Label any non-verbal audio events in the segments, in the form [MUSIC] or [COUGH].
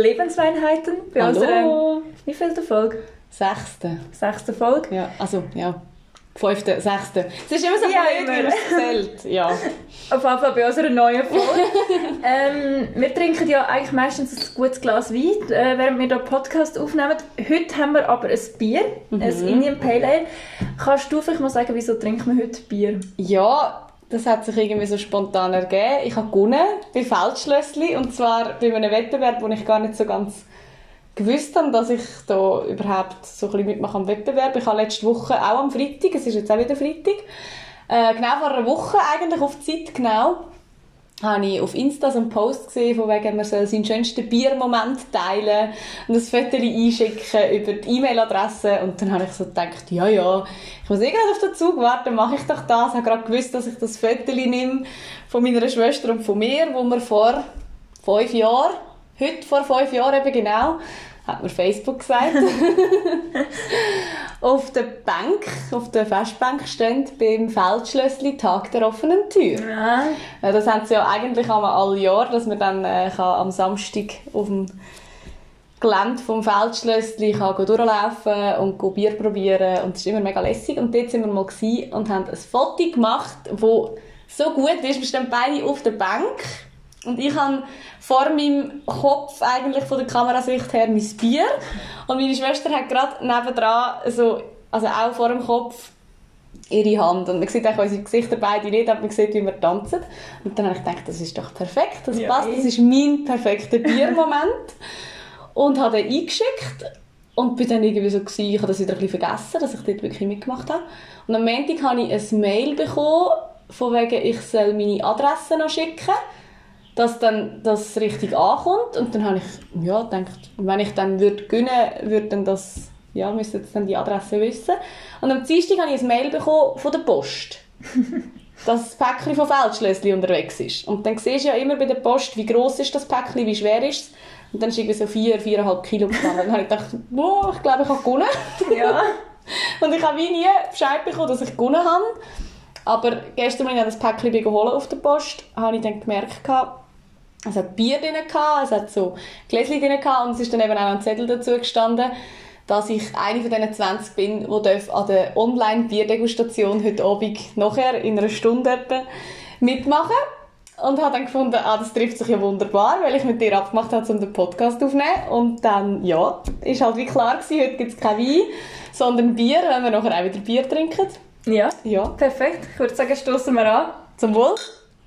Lebensweinheiten. Bei Hallo. unserer, wie viel Folge? Sechste. Sechste Folge. Ja, also, ja. Fünfte, sechste. Es ist immer so Ja, blöd, wie man es. Ja. [LAUGHS] Auf jeden Fall bei unserer neuen Folge. [LAUGHS] ähm, wir trinken ja eigentlich meistens ein gutes Glas Wein, äh, während wir hier Podcast aufnehmen. Heute haben wir aber ein Bier, Mhm. ein Indian Pale Ale. Kannst du vielleicht mal sagen, wieso trinken wir heute Bier? ja, das hat sich irgendwie so spontan ergeben. Ich habe gewonnen bei Feldschlössli und zwar bei einem Wettbewerb, wo ich gar nicht so ganz gewusst habe, dass ich da überhaupt so ein bisschen mitmache am Wettbewerb. Ich habe letzte Woche auch am Freitag, es ist jetzt auch wieder Freitag, äh, genau vor einer Woche eigentlich auf die Zeit genau, habe ich auf Insta so einen Post gesehen, von wegen, man soll seinen schönsten Biermoment teilen und ein Foto einschicken über die E-Mail-Adresse. Und dann habe ich so gedacht, ja, ja, ich muss eh gerade auf den Zug warten, mache ich doch das. Ich habe gerade gewusst, dass ich das Foto nehme von meiner Schwester und von mir, wo wir vor fünf Jahren, heute vor fünf Jahren eben genau, hat mir Facebook gesagt, [LAUGHS] auf der Bank, auf der Festbank steht beim Feldschlössli Tag der offenen Tür. Ja. Das haben sie ja eigentlich einmal alle Jahr, dass man dann äh, kann am Samstag auf dem Gelände vom Feldschlössli kann durchlaufen und Bier probieren und das ist immer mega lässig. Und dort sind wir mal und haben ein Foto gemacht, wo so gut ist. Wir stehen beide auf der Bank und ich habe vor meinem Kopf eigentlich von der Kamerasicht her mein Bier und meine Schwester hat gerade nebendran so, also auch vor dem Kopf ihre Hand. Und man sieht auch unsere Gesichter beide nicht, aber man sieht, wie wir tanzen. Und dann habe ich gedacht, das ist doch perfekt, das Ja, passt, eh. das ist mein perfekter Biermoment. und habe den eingeschickt und bin dann irgendwie so gewesen, ich habe das wieder ein bisschen vergessen, dass ich dort wirklich mitgemacht habe. Und am Montag habe ich ein Mail bekommen, von wegen, ich soll meine Adresse noch schicken, dass dann das richtig ankommt. Und dann habe ich ja, gedacht, wenn ich dann würde gewinnen würde, dann das, ja, müsste jetzt dann die Adresse wissen. Und am Dienstag habe ich ein Mail bekommen von der Post. [LAUGHS] dass das Päckchen von Feldschlössli unterwegs ist. Und dann siehst du ja immer bei der Post, wie gross ist das Päckchen, wie schwer ist es. Und dann ist irgendwie so 4, 4,5 Kilo gestanden. Dann habe ich gedacht, wow, ich glaube, ich habe gewonnen. ja. [LAUGHS] Und ich habe wie nie Bescheid bekommen, dass ich gewonnen habe. Aber gestern, als ich das Päckchen geholt auf der Post, habe ich dann gemerkt, es hat Bier drin, gehabt, es hat so Gläschen drin gehabt, und es ist dann eben auch ein Zettel dazu gestanden, dass ich eine von diesen 20 bin, die an der Online-Bierdegustation heute Abend nachher in einer Stunde etwa mitmachen und habe dann gefunden, ah, das trifft sich ja wunderbar, weil ich mit dir abgemacht habe, um den Podcast aufzunehmen. Und dann, ja, ist halt wie klar gewesen, heute gibt es kein Wein, sondern Bier, wenn wir nachher auch wieder Bier trinken. Ja. Ja, Perfekt. Ich würde sagen, stoßen wir an zum Wohl.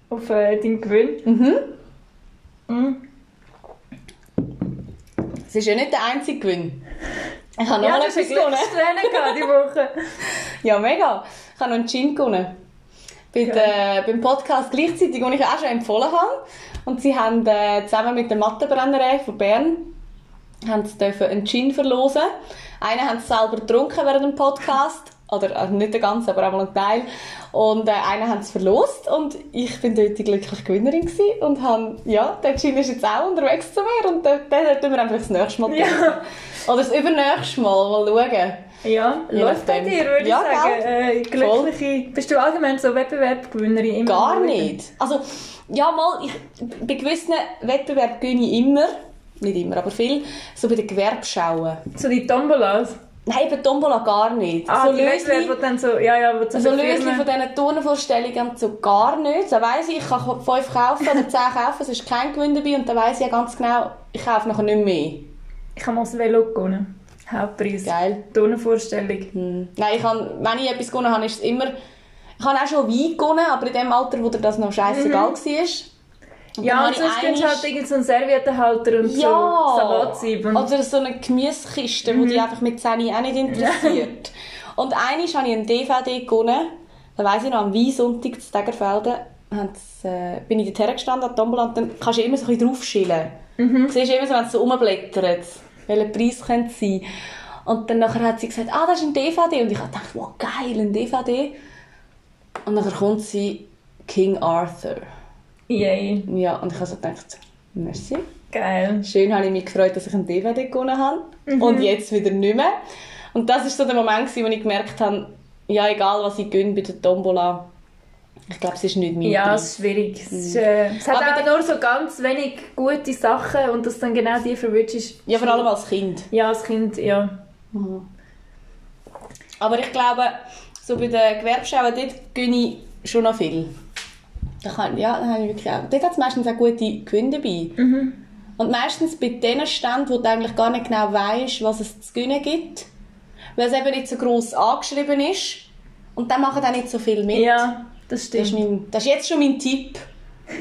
auf äh, deinen Gewinn. Mhm. Mhm. Es ist ja nicht der einzige Gewinn. Ich habe noch Ja, mal etwas gewonnen. Diese Woche. [LAUGHS] Ja, mega. Ich habe noch einen Gin gewonnen. Bei der, beim Podcast gleichzeitig, den ich auch schon empfohlen habe. Und sie haben äh, zusammen mit der Mattenbrennerei von Bern haben sie dürfen einen Gin verlosen. Einen haben sie selber getrunken während dem Podcast. Oder also nicht den ganzen, aber einmal einen Teil. Und äh, einen haben sie verlost. Und ich bin dort die glückliche Gewinnerin gewesen. Und habe, ja, der Gin ist jetzt auch unterwegs zu mir. Und den, den sollten wir einfach das nächste Mal Ja. trinken. Oder das übernächste Mal mal schauen. Ja, läuft bei dir, würde Ja, ich sagen. Äh, glückliche. Bist du allgemein so Wettbewerbgewinnerin? immer Gar nicht. Also, ja, mal, ich, bei gewissen Wettbewerben gewinne ich immer, nicht immer, aber viel, so bei den Gewerbschauen. So die Tombolas. Nein, bei Tombola gar nicht. Ah, so Wettbewerbe, wo dann so, ja, ja, so Lösli von diesen Turnvorstellungen so gar nicht. Da weiss ich, ich kann fünf kaufen oder zehn kaufen, es ist kein Gewinn dabei und dann weiss ich ja ganz genau, ich kaufe nachher nicht mehr. Ich habe mal das Velo gewonnen. Hauptpreis. Geil. Turnvorstellung. Hm. Nein, ich habe, wenn ich etwas gewonnen habe, ist es immer, ich habe auch schon Wein gewonnen, aber in dem Alter, wo das noch scheißegal war. Und Ja, und sonst gibt es halt irgend so einen Serviettenhalter und so Salatsieb. Und Oder so eine Gemüsekiste, die die einfach mit 10 auch nicht [LAUGHS] interessiert. und einmal habe ich einen DVD gewonnen. Da weiss ich noch, am Weinsonntag zu Degerfelden äh, bin ich dort hergestanden an Tombola und dann kannst du immer so ein bisschen draufschillen. Du siehst immer so, wenn es so rumblättert, welcher Preis könnte es sein. Und dann nachher hat sie gesagt, ah, das ist ein DVD. Und ich gedacht, wow, geil, ein DVD. Und dann kommt sie, King Arthur. Yay. Ja, und ich habe so gedacht, merci. Geil. Schön habe ich mich gefreut, dass ich einen DVD gewonnen habe. Und jetzt wieder nicht mehr. Und das war so der Moment, wo ich gemerkt habe, ja, egal was ich gönne bei der Tombola, Ich glaube, es ist nicht mein Ja, es ist schwierig. Es, ist, äh, es hat Aber auch nur so ganz wenig gute Sachen und dass dann genau die verwünscht ist. Ja, vor allem als Kind. Ja, als Kind, ja. Aber ich glaube, so bei den Gewerbschauen, dort gönne ich schon noch viel. Da kann, ja, da habe ich wirklich auch. Dort hat es meistens auch gute Gewinne dabei. Und meistens bei den Ständen, wo du eigentlich gar nicht genau weißt, was es zu gewinnen gibt, weil es eben nicht so gross angeschrieben ist. Und dann machen auch nicht so viel mit. Ja, das Das ist, stimmt. mein, das ist jetzt schon mein Tipp.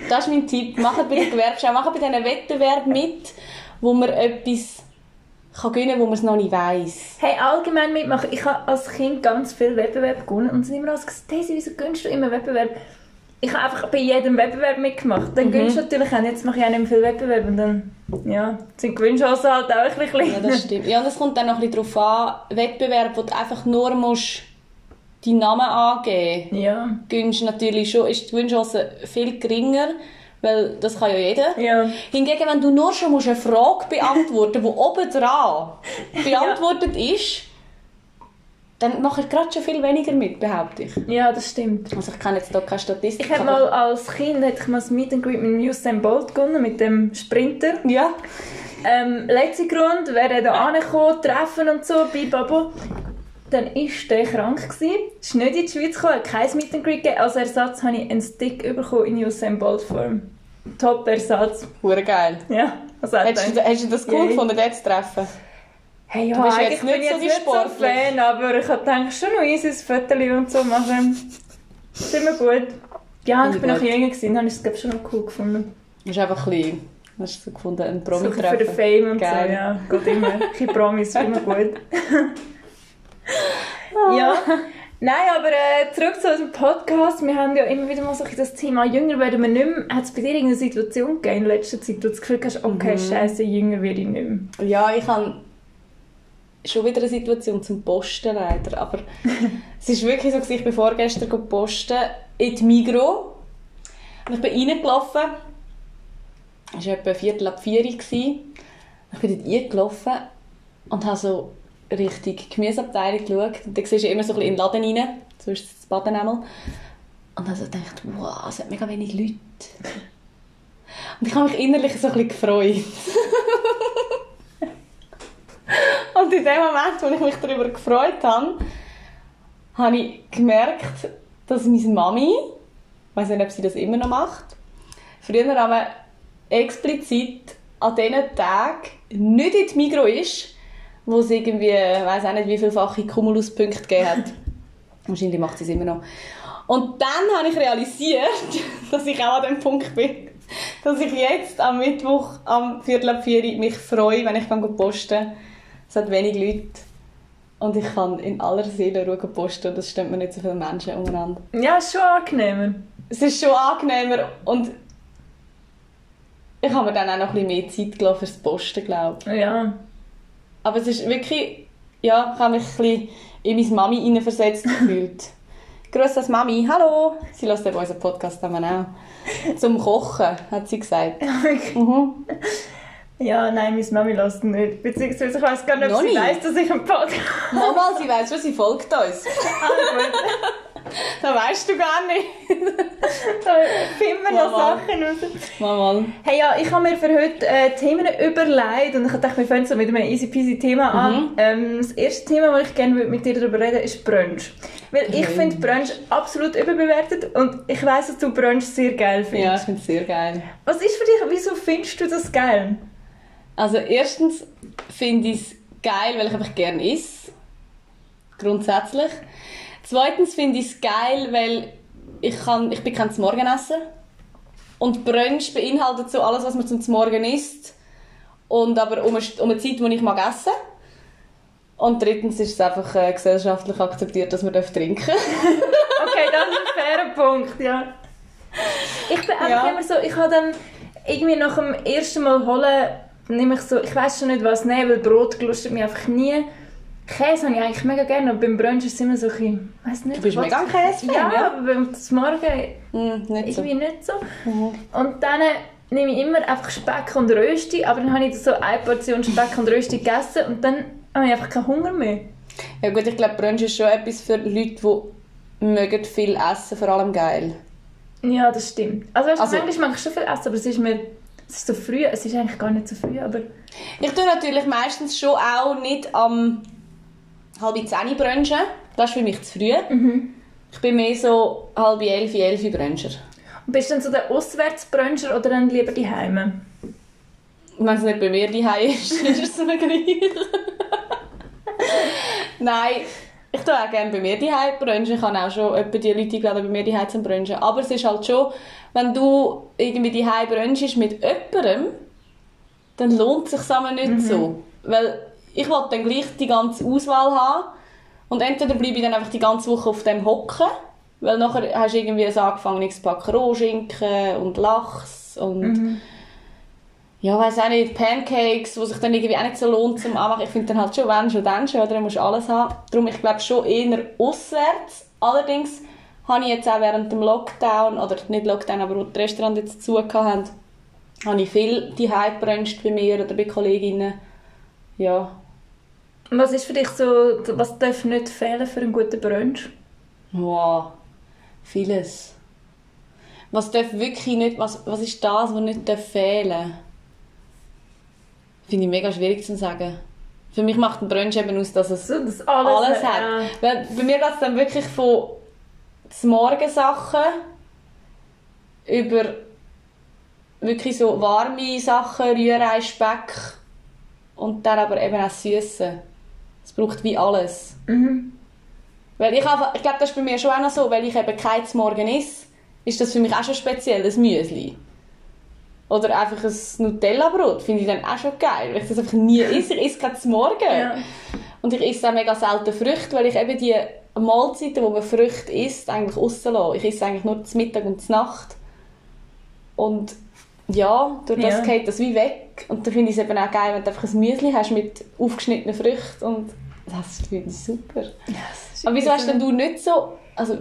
Das ist mein Tipp. Macht bei der Gewerbschau, macht bei diesen Wettbewerben mit, wo man etwas kann gewinnen kann, wo man es noch nicht weiss. Hey, allgemein mitmachen. Ich habe als Kind ganz viel Wettbewerb gewonnen und sind immer alles gesagt, Daisy, wieso gönnst du immer Wettbewerb? Ich habe einfach bei jedem Wettbewerb mitgemacht. Dann gönnst du natürlich auch. Jetzt mache ich auch nicht mehr viel Wettbewerb und dann, ja, sind die Gewinnchancen halt auch ein bisschen Ja, das stimmt. Ja, und es kommt dann noch ein bisschen darauf an, Wettbewerb, wo du einfach nur musst deinen Namen angeben Ja, natürlich schon, ist die Gewinnchance viel geringer, weil das kann ja jeder. ja. Hingegen, wenn du nur schon musst eine Frage beantworten musst, die oben dran [LAUGHS] beantwortet ist, dann mache ich gerade schon viel weniger mit, behaupte ich. Ja, das stimmt. Also ich kenne jetzt hier keine Statistik. Ich habe mal als Kind hätte ich mal das Meet and Greet mit Usain Bolt gewonnen, mit dem Sprinter. Ja. Ähm, letzter Grund, wäre da angekommen, treffen und so, bibabo. Dann war der krank. Gewesen, ist nicht in die Schweiz gekommen, hat kein Meet and Greet gegeben. Als Ersatz habe ich einen Stick bekommen in Usain Bolt Form. Top Ersatz. Hure geil. Ja, hat Hättest du, hast du das cool gefunden, den zu treffen? Hey, ja, Du bist eigentlich jetzt bin nicht ich so jetzt nicht so. Fan, aber ich habe gedacht, schon noch easy ein Foto und so machen. Ist immer gut. Ja, ich bin noch jünger gewesen, habe ich es schon noch cool gefunden. Das ist einfach ein bisschen, hast du gefunden, ein So für den. Fame und Geil. so, ja. Geht immer. [LAUGHS] Ein Promis, immer gut. ja. Nein, aber äh, zurück zu unserem Podcast. Wir haben ja immer wieder mal so das Thema jünger werden wir nicht mehr. Hat es bei dir irgendeine Situation gegeben in letzter Zeit, wo du das Gefühl hast, okay, scheiße, jünger werde ich nicht mehr? Ja, ich habe schon wieder eine Situation zum Posten leider, aber [LAUGHS] es ist wirklich so, gewesen, ich bin vorgestern go posten in die Migro und ich bin reingelaufen. Es war etwa Viertel ab vier. Ich bin dort reingelaufen und habe so Richtung Gemüseabteilung geschaut. Und dann siehst du immer so ein bisschen in den Laden rein, so ist das Baden einmal. Und dann so gedacht, wow, es hat mega wenig Leute. Und ich habe mich innerlich so ein bisschen gefreut. [LAUGHS] Und in dem Moment, wo ich mich darüber gefreut habe, habe ich gemerkt, dass meine Mami, ich weiß nicht, ob sie das immer noch macht, früher aber explizit an diesen Tagen nicht in die Migro ist, wo es irgendwie, ich weiß auch nicht, wie vielfache Cumulus-Punkte gegeben hat. [LAUGHS] Wahrscheinlich macht sie es immer noch. Und dann habe ich realisiert, [LAUGHS] dass ich auch an dem Punkt bin, dass ich jetzt am Mittwoch am Viertel ab vier mich freue, wenn ich kann posten Es hat wenig Leute. Und ich kann in aller Seele Ruhe posten und es stimmt mir nicht so viele Menschen umeinander. Ja, ist schon angenehmer. Es ist schon angenehmer und ich habe mir dann auch noch ein bisschen mehr Zeit gelassen fürs Posten, glaube ich. Ja. Aber es ist wirklich, ja, ich habe mich ein bisschen in meine Mami hineinversetzt [LAUGHS] gefühlt. Grüß das Mami, hallo! Sie lässt eben unseren Podcast auch. Zum Kochen, hat sie gesagt. [LAUGHS] Mhm. Ja, nein, meine Mami lässt nicht. Beziehungsweise ich weiß gar nicht, ob Noch sie nicht? weiss, dass ich einen Podcast [LAUGHS] Mama, sie weiß schon, sie folgt uns. [LAUGHS] habe. Das weißt du gar nicht. [LAUGHS] Da finden wir noch Mama. Sachen raus. Mama. Hey, ja, ich habe mir für heute äh, Themen überlegt und ich dachte, wir fangen so mit einem easy peasy Thema an. Ähm, das erste Thema, das ich gerne mit dir darüber reden ist Brunch. Weil ich Okay. finde Brunch absolut überbewertet und ich weiss, dass du Brunch sehr geil Ja, findest. ich finde es sehr geil. Was ist für dich, wieso findest du das geil? Also erstens finde ich es geil, weil ich einfach gerne esse. Grundsätzlich. Zweitens finde ich es geil, weil ich, kann, ich bin kein Morgenessen. Und Brunch beinhaltet so alles, was man zum Morgen isst. Und aber um eine, um eine Zeit, die ich mag essen. Und drittens ist es einfach äh, gesellschaftlich akzeptiert, dass man trinken darf. [LAUGHS] Okay, das ist ein fairer Punkt, ja. Ich bin einfach Ja. immer so, ich habe dann irgendwie nach dem ersten Mal holen, nehme ich so, ich weiß schon nicht was nehmen, weil Brot gelustet mich einfach nie. Käse habe ich eigentlich mega gerne, aber beim Brunch ist es immer so ein bisschen, nicht. Du bist was- mega Käsefan, Ja, ja? aber beim Morgen Mm, nicht so. irgendwie nicht so. Und dann nehme ich immer einfach Speck und Rösti, aber dann habe ich so eine Portion Speck und Rösti gegessen und dann habe ich einfach keinen Hunger mehr. Ja gut, ich glaube, Brunch ist schon etwas für Leute, die mögen viel essen, vor allem geil. Ja, das stimmt. Also, weißt, Also- manchmal mache ich schon viel Essen, aber es ist mir... Es ist so früh, es ist eigentlich gar nicht so früh, aber... Ich tue natürlich meistens schon auch nicht am halb zehn brunchen. Das ist für mich zu früh. Ich bin mehr so halb elf, elf bruncher. Und bist du dann so der Auswärtsbruncher oder dann lieber die Heime? Wenn es nicht bei mir daheim ist, [LAUGHS] ist es mir gleich. Nein, ich tue auch gerne bei mir daheim brunchen. Ich habe auch schon etwa die Leute eingeladen, bei mir daheim zum brunchen. Aber es ist halt schon, wenn du irgendwie daheim brunchst mit jemandem, dann lohnt es sich zusammen nicht so. Weil ich will dann gleich die ganze Auswahl haben und entweder bleibe ich dann einfach die ganze Woche auf dem hocken, weil nachher hast du irgendwie ein angefangenes Pack Rohschinken und Lachs und ja, weiß auch nicht, Pancakes, wo sich dann irgendwie auch nicht so lohnt zum Anmachen. Ich finde dann halt schon, wenn schon, dann schon, oder? Dann musst du alles haben. Darum, ich glaube schon eher auswärts. Allerdings habe ich jetzt auch während dem Lockdown, oder nicht Lockdown, aber wo die Restaurants jetzt zu haben, habe ich viel die gebruncht bei mir oder bei Kolleginnen. Ja. Was ist für dich so... Was darf nicht fehlen für einen guten Brunch? Wow. Vieles. Was darf wirklich nicht, was, was ist das, was nicht darf fehlen Finde ich mega schwierig zu sagen. Für mich macht ein Brunch eben aus, dass es das alles, alles, hat. ja. Weil bei mir geht es dann wirklich von Morgensachen über wirklich so warme Sachen, Rührei, Speck und dann aber eben auch Süße. Es braucht wie alles. Mhm. Weil ich, ich glaube, das ist bei mir schon auch noch so, weil ich eben kein Morgen esse, ist das für mich auch schon speziell, ein Müsli. Oder einfach ein Nutella-Brot, finde ich dann auch schon geil, weil ich das einfach nie [LAUGHS] esse. Ich esse kein Morgen. Ja. Und ich esse auch mega selten Früchte, weil ich eben die Mahlzeiten, wo man Früchte isst, eigentlich rauslasse. Ich esse eigentlich nur zum Mittag und zur Nacht. Und ja, durch das Ja. geht das wie weg. Und dann finde ich es eben auch geil, wenn du einfach ein Müsli hast mit aufgeschnittenen Früchten und das finde ich super. Aber wieso hast denn du nicht so, also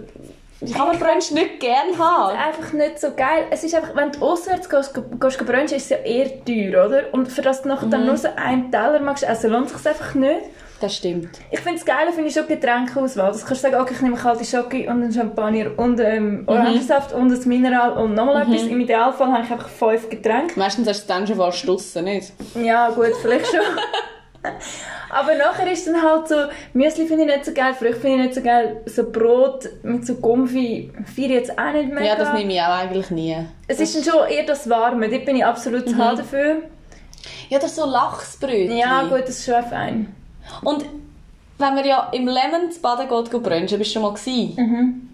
kann man Brunch nicht gern Es ist haben? einfach nicht so geil. Es ist einfach, wenn du auswärts gehst, gehst du brunchen, ist es ja eher teuer, oder? Und für das du nachher Mhm. dann nur so einen Teller magst essen, lohnt es sich einfach nicht. Das stimmt. Ich finde es geil, finde ich schon Getränkeauswahl. Das kannst du sagen, okay, ich nehme kalte Schoki und einen Champagner und ähm, Orangensaft und ein Mineral und nochmal etwas. Im Idealfall habe ich einfach fünf Getränke. Meistens hast du es dann schon fast draussen, nicht? Ja, gut, vielleicht schon. [LAUGHS] [LAUGHS] Aber nachher ist dann halt so, Müsli finde ich nicht so geil, Früchte finde ich nicht so geil, so Brot mit so finde ich jetzt auch nicht mega. Ja, das nehme ich auch eigentlich nie. Es ist dann schon eher das Warme, dort bin ich absolut zu haben dafür. Ja, das ist so Lachsbrötchen. Ja, gut, das ist schon fein. Und wenn man ja im Lemon zu Baden geht, geht brunchen, bist du schon mal gewesen?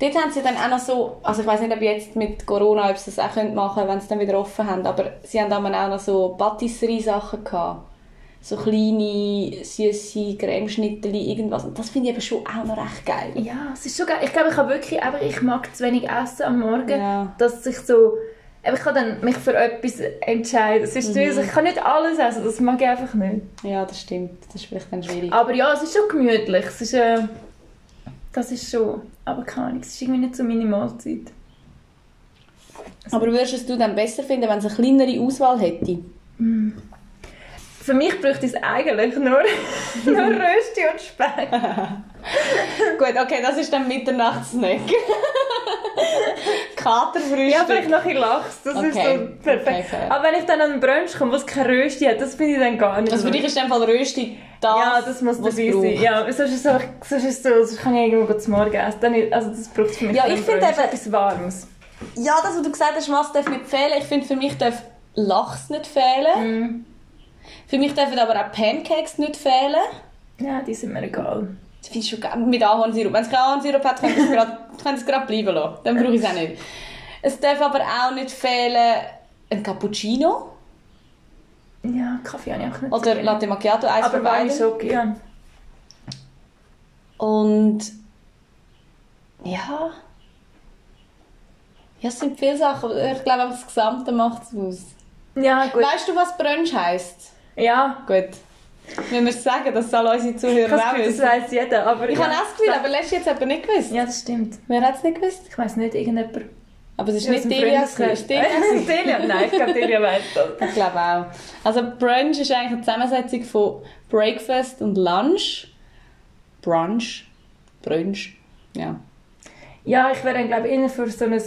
Dort haben sie dann auch noch so, also ich weiß nicht, ob jetzt mit Corona, ob sie das auch machen können, wenn sie dann wieder offen haben, aber sie haben dann auch noch so Patisserie-Sachen gehabt. So kleine, süße Cremeschnitteli, irgendwas. Und das finde ich eben schon auch noch recht geil. Ja, es ist schon geil. Ich glaube, ich habe wirklich, aber ich mag zu wenig essen am Morgen, Ja. dass ich so, aber ich kann dann mich für etwas entscheiden. Es ist süß, ich kann nicht alles essen, das mag ich einfach nicht. Ja, das stimmt. Das ist vielleicht dann schwierig. Aber ja, es ist schon gemütlich. Es ist, äh, das ist schon, aber keine Ahnung, es ist irgendwie nicht so meine Mahlzeit. Aber würdest du dann besser finden, wenn es eine kleinere Auswahl hätte? Für mich bräuchte es eigentlich nur, [LAUGHS] nur Rösti und Speck. [LAUGHS] Gut, okay, das ist dann Mitternachtssnack. [LAUGHS] Katerfrühstück. Ja, vielleicht noch ein Lachs, das ist Okay. so perfekt. Okay. Aber wenn ich dann an einen Brunch komme, wo es kein Rösti hat, das finde ich dann gar nicht Also für dich ist dem Fall Rösti das, Ja, das muss dabei sein. Ja, sonst ist es so, sonst ist so, sonst kann ich irgendwo zum Morgen essen. Dann, also das braucht es für mich Ja, ich finde etwas Warmes. Ja, das, was du gesagt hast, was darf nicht fehlen. Ich finde, für mich darf Lachs nicht fehlen. Für mich dürfen aber auch Pancakes nicht fehlen. Ja, die sind mir egal. Das finde ich schon. Mit Ahornsirup. Wenn es kein Ahornsirup hat, ihr es gerade- [LAUGHS] bleiben lassen. Dann brauche ich es auch nicht. Es darf aber auch nicht fehlen ein Cappuccino Ja, Kaffee habe ich auch nicht oder so gerne. Latte Macchiato, eins Aber von beiden. Schoki, ja. Und ja. Ja, es sind viele Sachen. Ich glaube, das Gesamte macht es aus. Ja, gut. Weißt du, was Brunch heisst? Ja, Gut. Wenn wir sagen, das soll unsere Zuhörer das auch Gefühl, das wissen. weiss jeder. Aber Ich ja, habe auch das Gefühl, aber letztes jetzt aber nicht gewusst. Ja, das stimmt. Wer hat es nicht gewusst? Ich weiss nicht, irgendjemand. Aber es ist Ja, nicht Delia. [LAUGHS] Delia? Nein, ich glaube, Delia weiss das. [LAUGHS] Ich glaube auch. Also Brunch ist eigentlich eine Zusammensetzung von Breakfast und Lunch. Brunch. Brunch. Ja. Ja, ich wäre dann, glaube ich, eher für so ein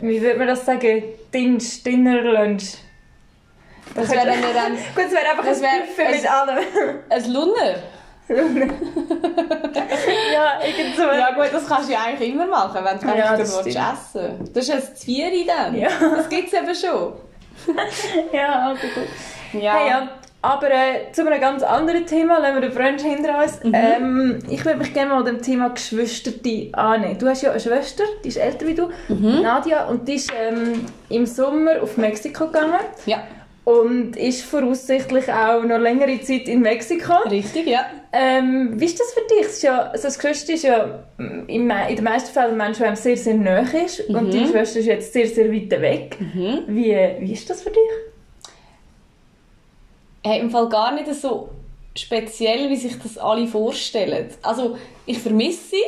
wie würde man das sagen, Dienst, Dinner, Lunch. Das wäre dann dann Gut, es wäre einfach Das ein wär- Buffet mit allem. ein Lunner. [LAUGHS] ja, irgend so. Ja gut, das kannst du ja eigentlich immer machen, wenn du Ja, das willst essen Das ist ein Zvieri dann. Ja. Das gibt es eben schon. [LAUGHS] ja, aber gut. Ja. Hey, ja. Aber äh, zu einem ganz anderen Thema, lassen wir den Brunch hinter uns. Ähm, ich würde mich gerne mal dem Thema Geschwister annehmen. Du hast ja eine Schwester, die ist älter wie du, Nadia, und die ist ähm, im Sommer auf Mexiko gegangen ja, und ist voraussichtlich auch noch längere Zeit in Mexiko. richtig, ja. Ähm, wie ist das für dich? Es ist ja, also das Geschwister ist ja mm, in, in den meisten Fällen ein Mensch, der einem sehr, sehr nahe ist. Und deine Schwester ist jetzt sehr, sehr weit weg. Wie, wie ist das für dich? Hey, im Fall gar nicht so speziell, wie sich das alle vorstellen. Also, ich vermisse sie,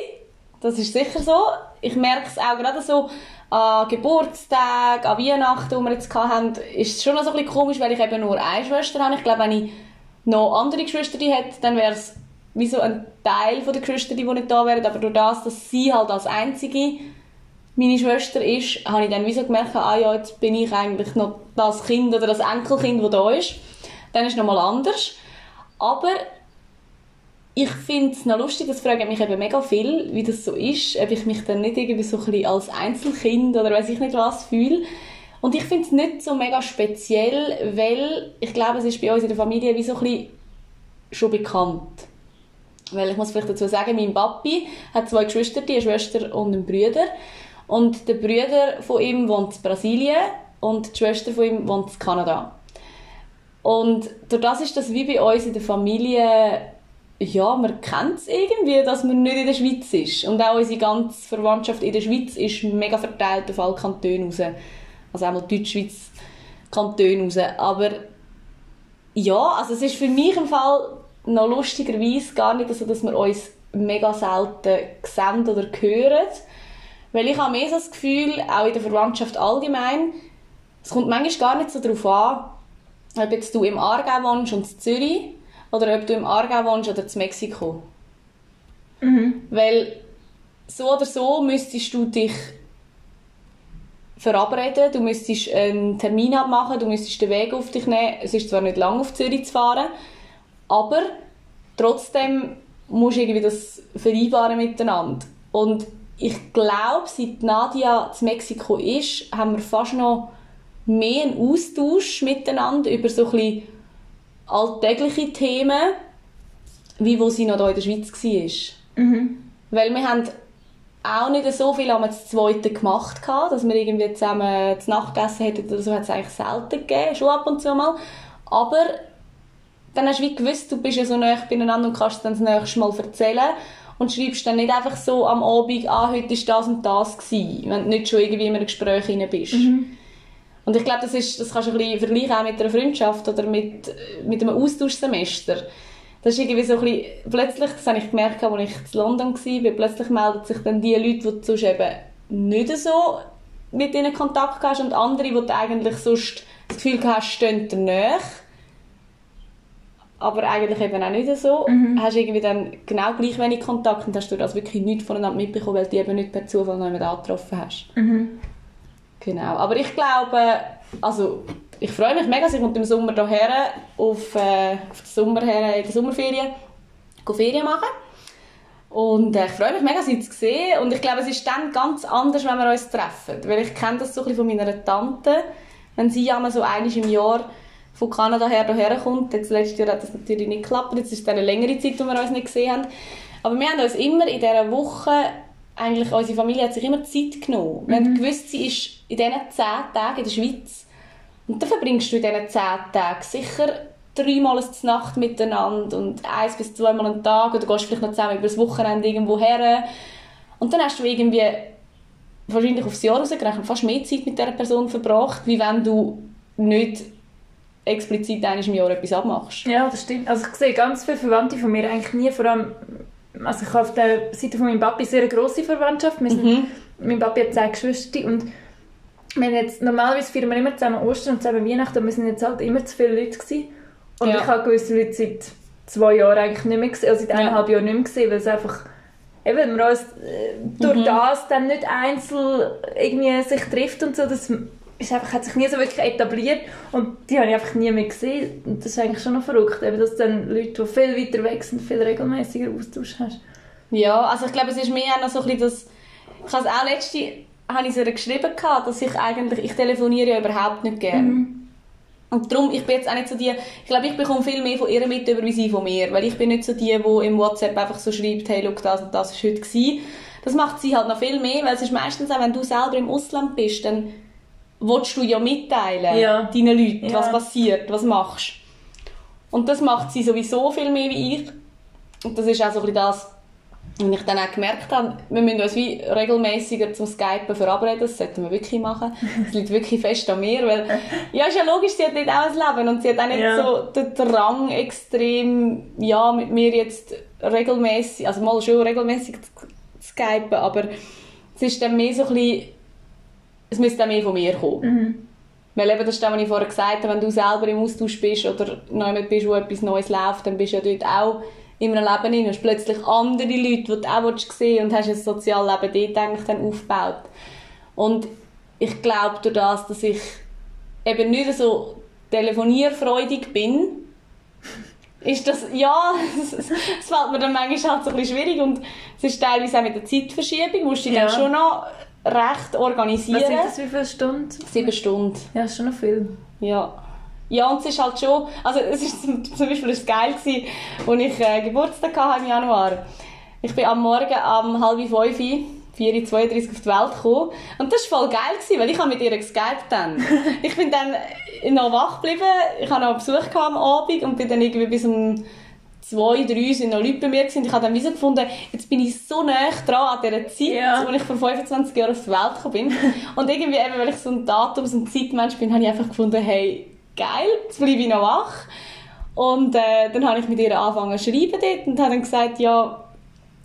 das ist sicher so. Ich merke es auch gerade so an Geburtstag, an Weihnachten, die wir jetzt hatten, ist es schon noch so ein bisschen komisch, weil ich eben nur eine Schwester habe. Ich glaube, wenn ich noch andere Geschwister hätte, dann wäre es wie so ein Teil der Geschwister, die nicht da wären. Aber durch das, dass sie halt als einzige meine Schwester ist, habe ich dann wie so gemerkt, ah ja, jetzt bin ich eigentlich noch das Kind oder das Enkelkind, das da ist. Dann ist es nochmal anders. Aber ich finde es noch lustig, das fragen mich eben mega viel, wie das so ist, ob ich mich dann nicht irgendwie so ein bisschen als Einzelkind oder weiß ich nicht was fühle. Und ich finde es nicht so mega speziell, weil ich glaube, es ist bei uns in der Familie wie so ein bisschen schon bekannt. Weil ich muss vielleicht dazu sagen, mein Papi hat zwei Geschwister, eine Schwester und einen Bruder. Und der Bruder von ihm wohnt in Brasilien und die Schwester von ihm wohnt in Kanada. Und durch das ist das wie bei uns in der Familie, ja, man kennt es irgendwie, dass man nicht in der Schweiz ist. Und auch unsere ganze Verwandtschaft in der Schweiz ist mega verteilt auf alle Kantone raus. Also einmal Deutschschweiz Kantone raus. Aber ja, also es ist für mich im Fall noch lustigerweise gar nicht so, dass wir uns mega selten sehen oder hören. Weil ich habe mehr so das Gefühl, auch in der Verwandtschaft allgemein, es kommt manchmal gar nicht so darauf an, ob jetzt du im Aargau wohnst und in Zürich oder ob du im Aargau wohnst oder in Mexiko. Weil so oder so müsstest du dich verabreden, du müsstest einen Termin abmachen, du müsstest den Weg auf dich nehmen. Es ist zwar nicht lang auf Zürich zu fahren, aber trotzdem musst du irgendwie das vereinbaren miteinander. Und ich glaube, seit Nadia zu Mexiko ist, haben wir fast noch mehr einen Austausch miteinander über so ein bisschen alltägliche Themen, wie wo sie noch hier in der Schweiz war. Weil wir haben auch nicht so viel am zweiten gemacht, gehabt, dass wir irgendwie zusammen zu Nacht gegessen hätten oder so, hat es eigentlich selten gegeben, schon ab und zu mal. Aber dann hast du wie gewusst, du bist ja so nah beieinander und kannst es dann das nächste Mal erzählen und schreibst dann nicht einfach so am Abend, ah, heute war das und das gewesen, wenn du nicht schon irgendwie in einem Gespräch rein bist. Und ich glaube, das, ist, das kannst du ein bisschen vergleichen auch mit einer Freundschaft oder mit, mit einem Austauschsemester. Das ist irgendwie so ein bisschen, plötzlich, das habe ich gemerkt, als ich in London war, plötzlich melden sich dann die Leute, die du sonst eben nicht so mit ihnen Kontakt hast und andere, die du eigentlich sonst das Gefühl hast, stehen dir nahe. Aber eigentlich eben auch nicht so. Hast irgendwie dann genau gleich wenig Kontakt und hast du das wirklich nichts voneinander mitbekommen, weil du die eben nicht per Zufall noch jemand angetroffen hast. Genau. Aber ich glaube, also ich freue mich mega, sie kommt im Sommer hierher auf, äh, auf die Sommerher in der Sommerferien Ferien machen. Und äh, ich freue mich mega, sie zu sehen. Und ich glaube, es ist dann ganz anders, wenn wir uns treffen. Weil ich kenne das so ein bisschen von meiner Tante. Wenn sie einmal so einmal im Jahr von Kanada her hierher kommt. Jetzt letztes Jahr hat das natürlich nicht geklappt. Jetzt ist es eine längere Zeit, wo wir uns nicht gesehen haben. Aber wir haben uns immer in dieser Woche, eigentlich unsere Familie hat sich immer Zeit genommen. Wir haben gewusst, sie ist in diesen zehn Tagen in der Schweiz. Und dann verbringst du in diesen zehn Tagen sicher dreimal eine Nacht miteinander und eins bis zweimal am Tag oder gehst vielleicht noch zusammen über das Wochenende irgendwo her. Und dann hast du irgendwie wahrscheinlich aufs Jahr rausgerechnet fast mehr Zeit mit dieser Person verbracht, wie wenn du nicht explizit einmal im Jahr etwas abmachst. Ja, das stimmt. Also ich sehe ganz viele Verwandte von mir eigentlich nie, vor allem, also ich habe auf der Seite von meinem Papi sehr eine grosse Verwandtschaft. Wir sind, Mein Papi hat zehn Geschwister und wir jetzt, normalerweise feiern wir immer zusammen Ostern und zusammen Weihnachten, aber wir sind jetzt halt immer zu viele Leute gewesen. Und Ja. ich habe gewisse Leute seit zwei Jahren eigentlich nicht mehr gesehen, also seit Ja. eineinhalb Jahren nicht mehr gesehen, weil es einfach eben, man uns äh, durch das dann nicht einzeln irgendwie sich trifft und so, das ist einfach, hat sich nie so wirklich etabliert und die habe ich einfach nie mehr gesehen. Und das ist eigentlich schon noch verrückt, eben, dass dann Leute, die viel weiter weg sind, viel regelmäßiger Austausch hast. Ja, also ich glaube, es ist mir auch noch so ein bisschen das... Ich habe es auch letzte... habe ich ihr geschrieben, gehabt, dass ich eigentlich... Ich telefoniere ja überhaupt nicht gerne. Und darum, ich bin jetzt auch nicht so die... Ich glaube, ich bekomme viel mehr von ihr mit, über wie sie von mir. Weil ich bin nicht so die, die im WhatsApp einfach so schreibt, hey, look, das und das war heute. Gewesen. Das macht sie halt noch viel mehr, weil es ist meistens auch, wenn du selber im Ausland bist, dann willst du ja mitteilen, Ja. deinen Leuten, was Ja. passiert, was machst. Und das macht sie sowieso viel mehr wie ich. Und das ist auch so ein bisschen das, und ich dann auch gemerkt habe, wir müssen uns wie regelmäßiger zum Skypen verabreden, das sollten wir wirklich machen. Das liegt wirklich fest an mir, weil, ja, ist ja logisch, sie hat nicht auch ein Leben und sie hat auch nicht Ja. so den Drang extrem, ja, mit mir jetzt regelmäßig, also mal schon regelmäßig zu skypen, aber es ist dann mehr so ein bisschen, es müsste dann mehr von mir kommen. Weil eben, das ist das, was ich vorher gesagt habe, wenn du selber im Austausch bist oder noch jemand bist, wo etwas Neues läuft, dann bist du ja dort auch in einem Leben drin. Du hast plötzlich andere Leute, die du auch willst sehen und hast ein soziales Leben dort eigentlich dann aufgebaut. Und ich glaube, durch das, dass ich eben nicht so telefonierfreudig bin, ist das, ja, [LAUGHS] es fällt mir dann manchmal halt so ein bisschen schwierig und es ist teilweise auch mit der Zeitverschiebung, musst du dich Ja. dann schon noch recht organisieren. Was sind das, wie viele Stunden? Sieben Stunden. Ja, ist schon noch viel. Ja. Ja, und es ist halt schon, also es ist zum, zum Beispiel ist es geil gewesen, als ich äh, Geburtstag hatte im Januar. Ich bin am Morgen um halb fünf, 4.32 Uhr auf die Welt gekommen. Und das war voll geil, gewesen, weil ich habe mit ihr geskypt dann. [LAUGHS] ich bin dann noch wach geblieben, ich hatte noch Besuch am Abend und bin dann irgendwie bis um zwei, drei sind noch Leute bei mir gewesen. Ich habe dann wie so gefunden, jetzt bin ich so nah dran an dieser Zeit, Ja. als ich vor 25 Jahren auf die Welt gekommen bin. [LAUGHS] Und irgendwie eben, weil ich so ein Datums- und Zeitmensch bin, habe ich einfach gefunden, hey, geil, jetzt bleibe ich noch wach. Und äh, dann habe ich mit ihr angefangen zu schreiben dort und habe dann gesagt, ja,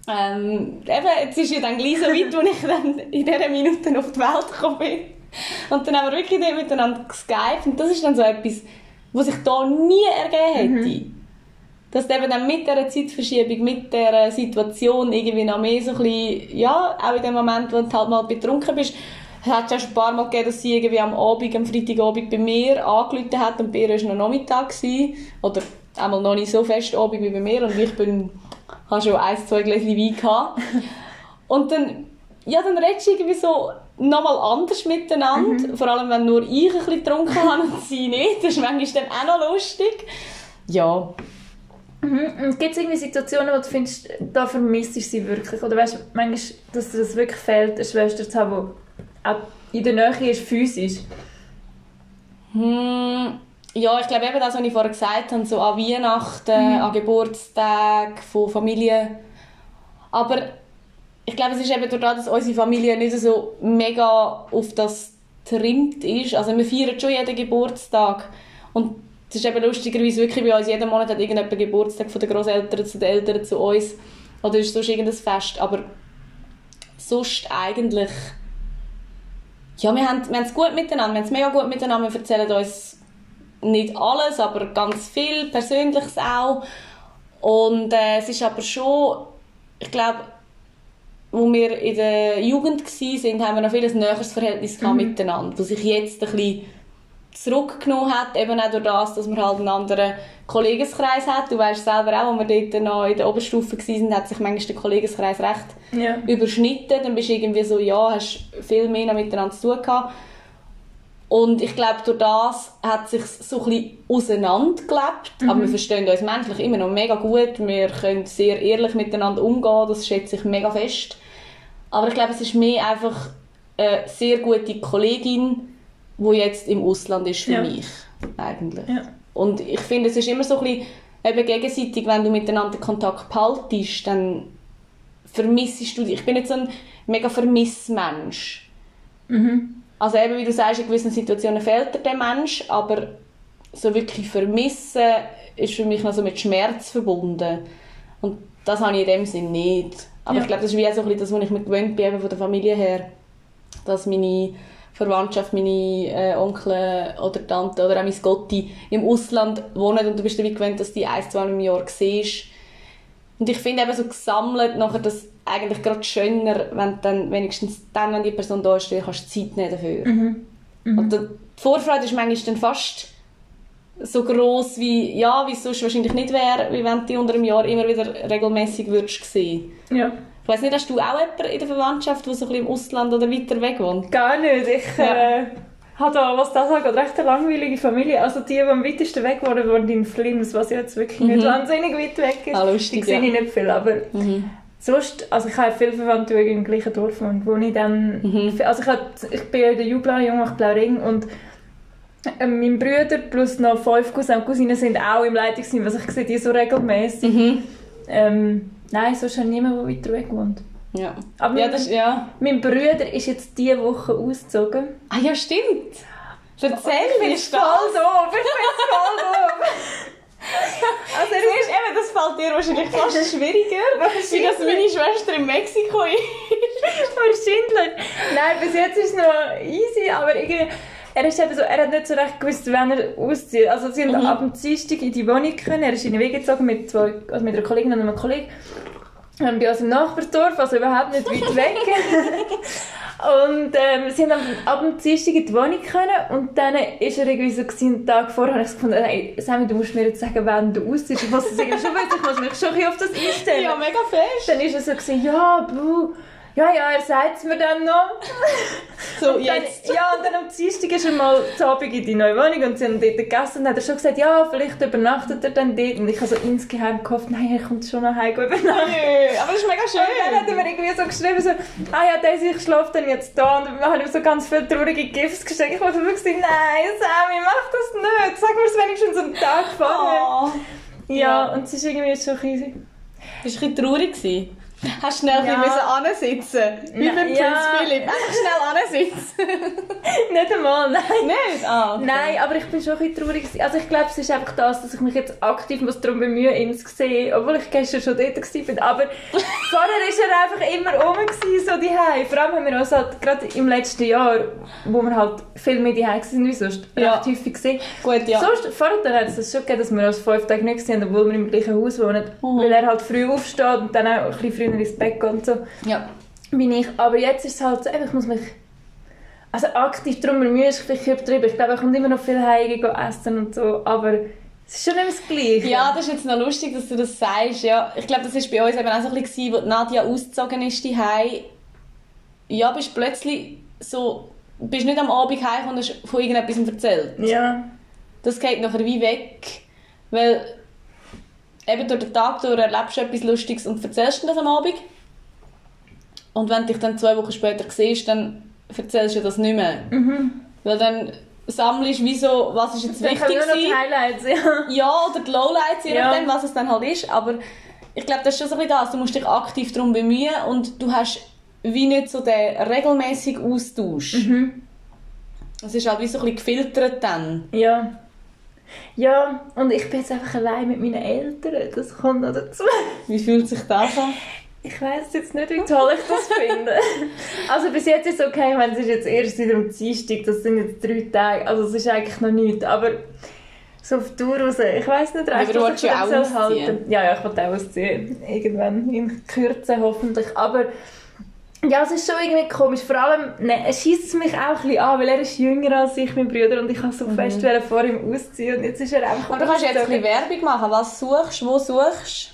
ähm, eben, jetzt ist ja dann gleich so weit, als ich dann in dieser Minute auf die Welt gekommen bin. Und dann haben wir wirklich miteinander geskypt und das ist dann so etwas, was sich da nie ergeben hätte. Dass du eben dann mit dieser Zeitverschiebung, mit dieser Situation irgendwie noch mehr so ein bisschen, ja, auch in dem Moment, wo du halt mal betrunken bist, es hat schon ein paar Mal gegeben, dass sie irgendwie am Abend, am Freitagabend bei mir angerufen hat und bei ihr war noch Nachmittag. Gewesen. Oder einmal noch nicht so fest Abend wie bei mir und ich bin, habe schon ein, zwei Gläschen Wein gehabt. [LAUGHS] Und dann, ja, dann redest du irgendwie so nochmal anders miteinander. Vor allem, wenn nur ich ein bisschen getrunken habe und sie nicht. Das ist manchmal dann auch noch lustig. Ja. Mhm. Gibt es irgendwie Situationen, wo du findest, da vermisst du sie wirklich? Oder weißt du, manchmal, dass dir das wirklich fehlt, eine Schwester zu haben, die auch in der Nähe ist, physisch? Hm, ja, ich glaube eben das, was ich vorher gesagt habe, so an Weihnachten, an Geburtstagen von Familie. Aber ich glaube, es ist eben durch das, dass unsere Familie nicht so mega auf das trimmt ist. Also wir feiern schon jeden Geburtstag. Und es ist eben lustigerweise wirklich bei uns, jeden Monat hat irgendjemand Geburtstag von den Großeltern zu den Eltern zu uns. Oder ist sonst irgendein Fest. Aber sonst eigentlich... Ja, wir haben, wir haben es gut miteinander, wir haben es mega gut miteinander, wir erzählen uns nicht alles, aber ganz viel, Persönliches auch. Und äh, es ist aber schon, ich glaube, wo wir in der Jugend waren, haben wir noch viel ein näheres Verhältnis gehabt miteinander, das sich jetzt ein bisschen zurückgenommen hat, eben auch durch das, dass man halt einen anderen Kollegenkreis hat. Du weißt selber auch, als wir dort noch in der Oberstufe waren, hat sich manchmal der Kollegenkreis recht Ja. überschnitten. Dann bist du irgendwie so, ja, hast viel mehr noch miteinander zu tun gehabt. Und ich glaube, durch das hat sich so ein bisschen auseinandergelebt. Aber wir verstehen uns menschlich immer noch mega gut. Wir können sehr ehrlich miteinander umgehen. Das schätze ich mega fest. Aber ich glaube, es ist mehr einfach eine sehr gute Kollegin, die jetzt im Ausland ist für Ja. mich. Eigentlich. Ja. Und ich finde, es ist immer so ein bisschen eben gegenseitig, wenn du miteinander Kontakt behaltest, dann vermissest du dich. Ich bin nicht so ein mega Vermissmensch. Also eben, wie du sagst, in gewissen Situationen fehlt dir der Mensch, aber so wirklich vermissen ist für mich noch so mit Schmerz verbunden. Und das habe ich in dem Sinn nicht. Aber Ja. ich glaube, das ist wie so ein bisschen das, was ich mir gewöhnt bin, eben von der Familie her. Dass meine Verwandtschaft, meine äh, Onkel oder Tante oder auch mein Gotti im Ausland wohnen und du bist damit gewöhnt, dass die ein, zwei Mal im Jahr siehst. Und ich finde eben so gesammelt nachher das eigentlich gerade schöner, wenn dann wenigstens dann, wenn die Person da ist, du kannst Zeit nehmen dafür. Mhm. Und die Vorfreude ist manchmal dann fast so groß wie, ja, wie es sonst wahrscheinlich nicht wäre, wie wenn du die unter einem Jahr immer wieder regelmäßig würdest sehen. Ja. Ich weiss nicht, hast du auch jemanden in der Verwandtschaft, der so ein bisschen im Ausland oder weiter weg wohnt? Gar nicht. Ich Ja. äh, habe da, was das angeht, recht eine langweilige Familie. Also die, die am weitesten weg wohnen, wohnen in Flims, was jetzt wirklich nicht wahnsinnig weit weg ist. Ah, lustig, die sehe ja. ich nicht viel, aber sonst, also ich habe viele Verwandte, die im gleichen Dorf wohnen, wo ich dann, also ich, hab, ich bin ja in der Jubla, Jungmacht Blauring und äh, mein Bruder plus noch fünf Cousins und Cousinen sind auch im Leitungsteam, was ich sehe die so regelmäßig. Ähm, nein, sonst habe ich niemanden, der weiter weg wohnt. Ja. Aber ja, mein- das, ja. Mein Bruder ist jetzt diese Woche ausgezogen. Ah ja, stimmt. Erzähl Ich das? voll doof. Ich find's voll [LAUGHS] doof. Also er Siehst, eben, das fällt dir wahrscheinlich fast [LAUGHS] schwieriger, wie dass meine Schwester in Mexiko ist. [LAUGHS] Wahrscheinlich. Nein, bis jetzt ist es noch easy, aber irgendwie... Er, ist eben so, er hat nicht so recht gewusst, wann er auszieht. Also sie haben ab dem Dienstag in die Wohnung können. Er ist in den Weg gezogen mit, zwei, also mit einer Kollegin und einem Kollegen. Ähm, bei uns im Nachbarsdorf, also überhaupt nicht weit weg. [LAUGHS] und ähm, sie haben ab dem Dienstag in die Wohnung können und dann ist er irgendwie so gewesen, einen Tag vorher habe ich gefunden, hey, Sammy, du musst mir jetzt sagen, wann du ausziehst. Ich muss das irgendwie schon wissen, ich muss mich schon auf das einstellen. Ja, mega fest. Dann ist er so gewesen, ja, buh, ja, ja, er sagt es mir dann noch. [LAUGHS] So, Und dann, jetzt. ja, und dann am Dienstag ist er mal zu Abend in die neue Wohnung und sie haben dort gegessen und dann hat er schon gesagt, ja, vielleicht übernachtet er dann dort. Und ich habe so insgeheim gehofft, nein, er kommt schon nach Hause übernachten. Nö, aber das ist mega Und dann hat er schön. mir irgendwie so geschrieben, so, ah ja, Daisy, ich schlafe dann jetzt da. Und dann habe ich ihm so ganz viele traurige Gifts geschickt. Ich wollte wirklich sagen, nein, Sammy, mach das nicht. Sag mir es wenigstens einen Tag vorher. Oh. Ja, Ja. und es ist irgendwie schon ein bisschen... Bist du ein bisschen traurig gewesen? [LAUGHS] Hast du schnell Ja. bisschen ansitzen Wie beim Prinz ja. Philipp. Einfach schnell ansitzen. [LAUGHS] Nicht einmal, nein. Nicht? Ah, okay. Nein, aber ich bin schon ein bisschen traurig. Also ich glaube, es ist einfach das, dass ich mich jetzt aktiv muss darum bemühen ihn zu sehen, obwohl ich gestern schon dort war. Aber [LAUGHS] vorher war er einfach immer gewesen, so die Vor allem haben wir uns halt gerade im letzten Jahr, wo wir halt viel mehr die waren wie sonst, Ja. recht häufig gesehen. Gut, ja. Sonst, vorher hat es das schon gegeben, dass wir uns fünf Tage nicht gesehen haben, obwohl wir im gleichen Haus wohnen. Mhm. Weil er halt früh aufsteht und dann auch ein bisschen früher ins Bett geht und so ja. bin ich. Aber jetzt ist es halt so, ich muss mich also aktiv darum bemühen, ist vielleicht übertrieben. Ich glaube, er kommt immer noch viel heim gehen essen und so, aber es ist schon nicht das Gleiche. Ja, das ist jetzt noch lustig, dass du das sagst. Ja, ich glaube, das war bei uns eben auch so ein bisschen, als Nadia ausgezogen ist, die Ja, bist plötzlich so, bist nicht am Abend heim und hast von irgendetwas erzählt. Ja. Das geht nachher wie weg, weil eben durch den Tag durch erlebst du etwas Lustiges und erzählst du das am Abend. Und wenn du dich dann zwei Wochen später siehst, dann erzählst du das nicht mehr. Weil dann sammelst du wie so, was ist jetzt Dann wichtig noch die. Highlights, ja. Ja, oder die Lowlights, je Ja. nachdem, was es dann halt ist. Aber ich glaube, das ist schon so ein bisschen das. Du musst dich aktiv darum bemühen und du hast wie nicht so den regelmäßigen Austausch. Mhm. Es ist halt wie so ein bisschen gefiltert dann. Ja. Ja, und ich bin jetzt einfach allein mit meinen Eltern. Das kommt noch dazu. Wie fühlt sich das an? Ich weiß jetzt nicht, wie toll ich das finde. also bis jetzt ist es okay, ich meine, es ist jetzt erst wieder am Dienstag, das sind jetzt drei Tage, also es ist eigentlich noch nichts, aber so auf die Tour raus, ich weiß nicht recht, Aber was ich ausziehen. halten. Ja, ja, ich will auch ausziehen, irgendwann, in Kürze hoffentlich, aber ja, es ist schon irgendwie komisch, vor allem, ne, schießt es mich auch ein bisschen an, weil er ist jünger als ich, mein Bruder, und ich habe so fest wollen vor ihm ausziehen und jetzt ist er einfach Aber du kannst jetzt ein bisschen. Werbung machen. Was suchst du? Wo suchst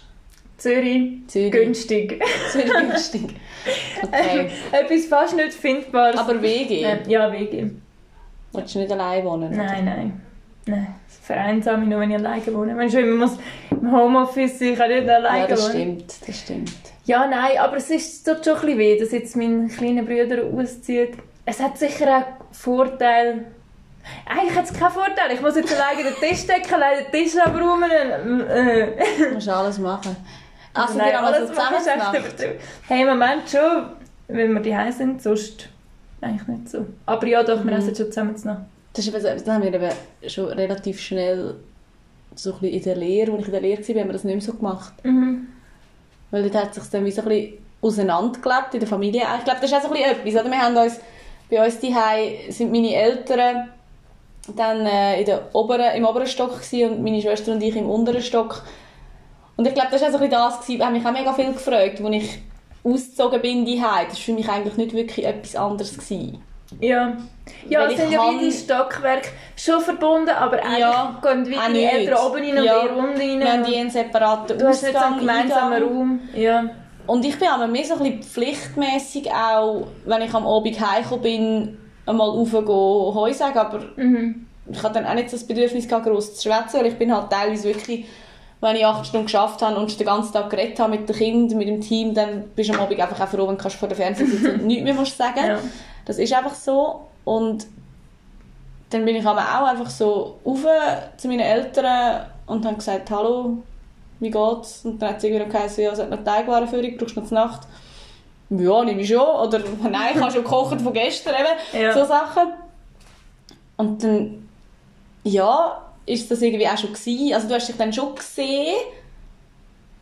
Zürich, Zürich. günstig. Zürich [LAUGHS] günstig. Okay. Etwas fast nicht findbares. Aber WG? Ähm, ja, WG. Willst du nicht allein wohnen? oder? Nein, nein. Nein, das vereinsame ich nur, wenn ich alleine wohne. Wenn schon immer muss im Homeoffice sein, ich kann nicht alleine Ja, das wohnen. stimmt. Das stimmt. Ja, nein, aber es ist, tut schon ein bisschen weh, dass jetzt mein kleiner Bruder auszieht. Es hat sicher auch Vorteile. Eigentlich hat es keinen Vorteil. Ich muss jetzt alleine den Tisch decken, alleine den Tisch abräumen. Äh. Du musst alles machen. Also, Nein, wir haben also alles ist zusammen. Hey, im Moment schon, wenn wir daheim sind, sonst eigentlich nicht so. Aber ja, doch, wir Mhm. essen schon zusammen zu. Das, ist eben, das haben wir eben schon relativ schnell so ein bisschen in der Lehre, als ich in der Lehre war, haben wir das nicht mehr so gemacht. Mhm. Weil dort hat sich dann wie so ein bisschen auseinandergelebt in der Familie. Ich glaube, das ist auch so ein bisschen etwas. Wir haben uns, bei uns daheim sind meine Eltern dann äh, in der oberen, im oberen Stock gewesen und meine Schwester und ich im unteren Stock. Und ich glaube, das war auch so ein bisschen das, hat mich auch mega viel gefragt, als ich ausgezogen bin die Das war für mich eigentlich nicht wirklich etwas anderes. Gewesen. Ja. Ja, es sind ja wie die Stockwerke schon verbunden, aber eigentlich Ja, gehen wie die. Eltern oben rein und Ja, die unten rein. Wir haben die einen separaten du hast nicht so einen Ausgang, gemeinsamen Eingang. Raum. Ja. Und ich bin aber mehr so ein bisschen pflichtmässig auch, wenn ich am Abend heimgekommen bin, einmal raufgehen, Heu sagen, aber Mhm. ich hatte dann auch nicht das Bedürfnis gross zu schwätzen, weil ich bin halt teilweise wirklich, wenn ich acht Stunden geschafft habe und den ganzen Tag geredet habe mit den Kindern, mit dem Team, dann bist du am Abend einfach auch froh, wenn du vor dem Fernseher sitzen und [LAUGHS] nichts mehr musst sagen. Ja. Das ist einfach so. Und dann bin ich aber auch einfach so rauf zu meinen Eltern und habe gesagt, hallo, wie geht's? Und dann hat sie irgendwie geheißen, ja, es hat noch Teigwarenführung, brauchst du noch zur Nacht? Ja, nehme ich schon. Oder [LAUGHS] nein, ich habe schon gekocht von gestern eben. Ja. So Sachen. Und dann, ja, ist das irgendwie auch schon gewesen. Also du hast dich dann schon gesehen.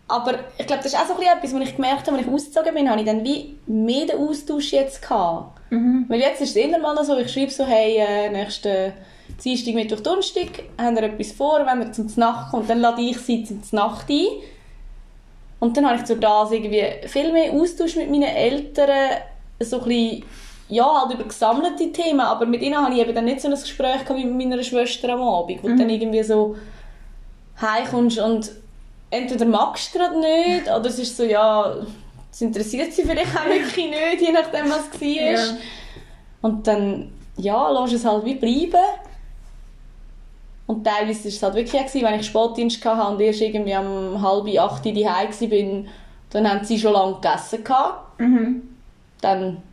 Aber ich glaube, das ist auch so ein bisschen etwas, was ich gemerkt habe, als ich ausgezogen bin, habe ich dann wie mehr den Austausch jetzt gehabt. Mhm. Weil jetzt ist es immer mal so, ich schreibe so, hey, äh, nächsten Dienstag, Mittwoch, Donnerstag, haben wir etwas vor, wenn wir zum Nacht kommt, dann lade ich sie zum Nacht ein. Und dann habe ich zu das irgendwie viel mehr Austausch mit meinen Eltern, so ein bisschen, ja, halt über gesammelte Themen, aber mit ihnen habe ich eben dann nicht so ein Gespräch wie mit meiner Schwester am Abend, wo du dann irgendwie so heimkommst und entweder magst du gerade nicht, oder es ist so, ja, es interessiert sie vielleicht auch wirklich nicht, je nachdem, was es war. Ja. Und dann, ja, lass es halt wie bleiben. Und teilweise war es halt wirklich auch, wenn ich Sportdienst hatte und erst irgendwie um halb acht die Hause war, dann haben sie schon lange gegessen. Mhm. Dann,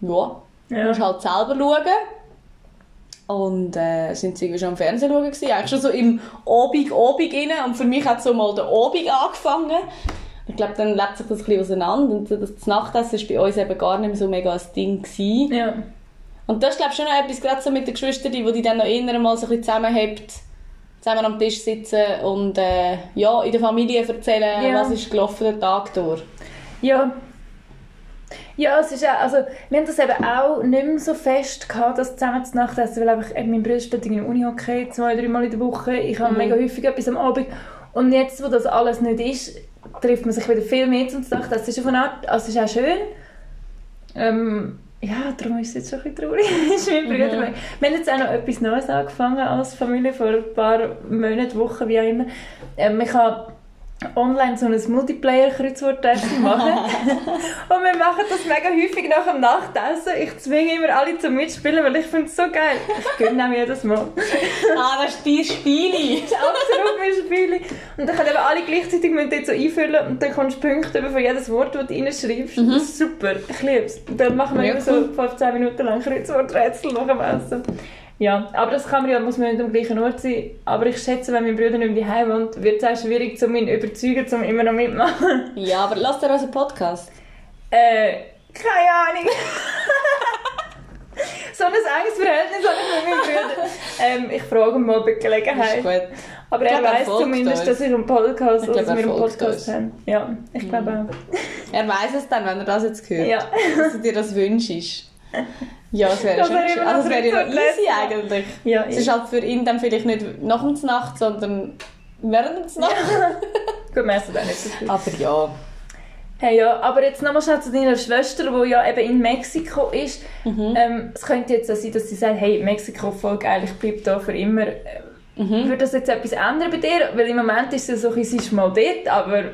ja, Ja. musst halt selber schauen. Und äh, sind sie irgendwie schon am Fernsehen schauen gewesen. Eigentlich schon so im Obig, Obig rein. Und für mich hat so mal der Obig angefangen. Ich glaube, dann lebt sich das ein bisschen auseinander. Und das Nachtessen war bei uns eben gar nicht mehr so mega ein Ding. Gewesen. Ja. Und das ist glaube ich schon noch etwas, gerade so mit den Geschwistern, die die dann noch eher mal so ein bisschen zusammenhabt, zusammen am Tisch sitzen und äh, ja, in der Familie erzählen, Ja. was ist gelaufen den Tag durch. Ja. Ja, es ist auch, also, wir haben das eben auch nicht mehr so fest gehabt, das zusammen zu Nacht essen, weil einfach, eben mein Bruder steht in der Uni-Hockey zwei, dreimal in der Woche, ich habe Mhm. mega häufig etwas am Abend und jetzt, wo das alles nicht ist, trifft man sich wieder viel mehr zum Nacht Das ist auf eine Art, also ist auch schön. Ähm, ja, darum ist es jetzt schon ein bisschen traurig. [LAUGHS] ist mein Bruder Mhm. Wir haben jetzt auch noch etwas Neues angefangen als Familie, vor ein paar Monaten, Wochen, wie auch immer. Ähm, ich habe online so ein Multiplayer-Kreuzworträtsel machen. [LAUGHS] und wir machen das mega häufig nach dem Nachtessen. Ich zwinge immer alle zum Mitspielen, weil ich finde es so geil. Ich gönne mir jedes Mal. ah, das ist dein Spiel. [LAUGHS] Das ist absolut mein Spiel. Und dann können eben alle gleichzeitig mit dort so einfüllen und dann kommst du Punkte über für jedes Wort, das du reinschreibst. Das ist super. Ich liebe es. Dann machen wir Ja, immer so cool. 15 Minuten lang Kreuzworträtsel nach dem Essen. Ja, aber das kann man ja, muss man nicht am gleichen Ort sein. Aber ich schätze, wenn mein Bruder nicht mehr daheim wohnt, wird es auch schwierig, um ihn überzeugen, um immer noch mitmachen. Ja, aber lass dir unseren Podcast. Äh, keine Ahnung. [LAUGHS] so ein enges Verhältnis habe ich mit meinem Bruder. Ähm, ich frage ihn mal bei Ist Gelegenheit. gut. Aber Ich er er weiß zumindest, dass ich einen Podcast, Ich glaube, dass er wir einen Podcast haben. Ja, ich glaube auch. Er weiß es dann, wenn er das jetzt hört. Ja. Dass du dir das wünschst. Ja, das wäre schon immer also, das noch wäre ja noch easy eigentlich. Ja, Es ist halt für ihn dann vielleicht nicht nach dem Nacht, sondern während der Nacht. [LAUGHS] Gut, wir essen auch nicht so viel. Aber ja. Hey, ja, aber jetzt nochmal schnell zu deiner Schwester, die ja eben in Mexiko ist. Mhm. Ähm, es könnte jetzt auch sein, dass sie sagt, hey, Mexiko voll geil, ich bleibe da für immer. Mhm. Würde das jetzt etwas ändern bei dir? Weil im Moment ist sie so, sie ist mal dort, aber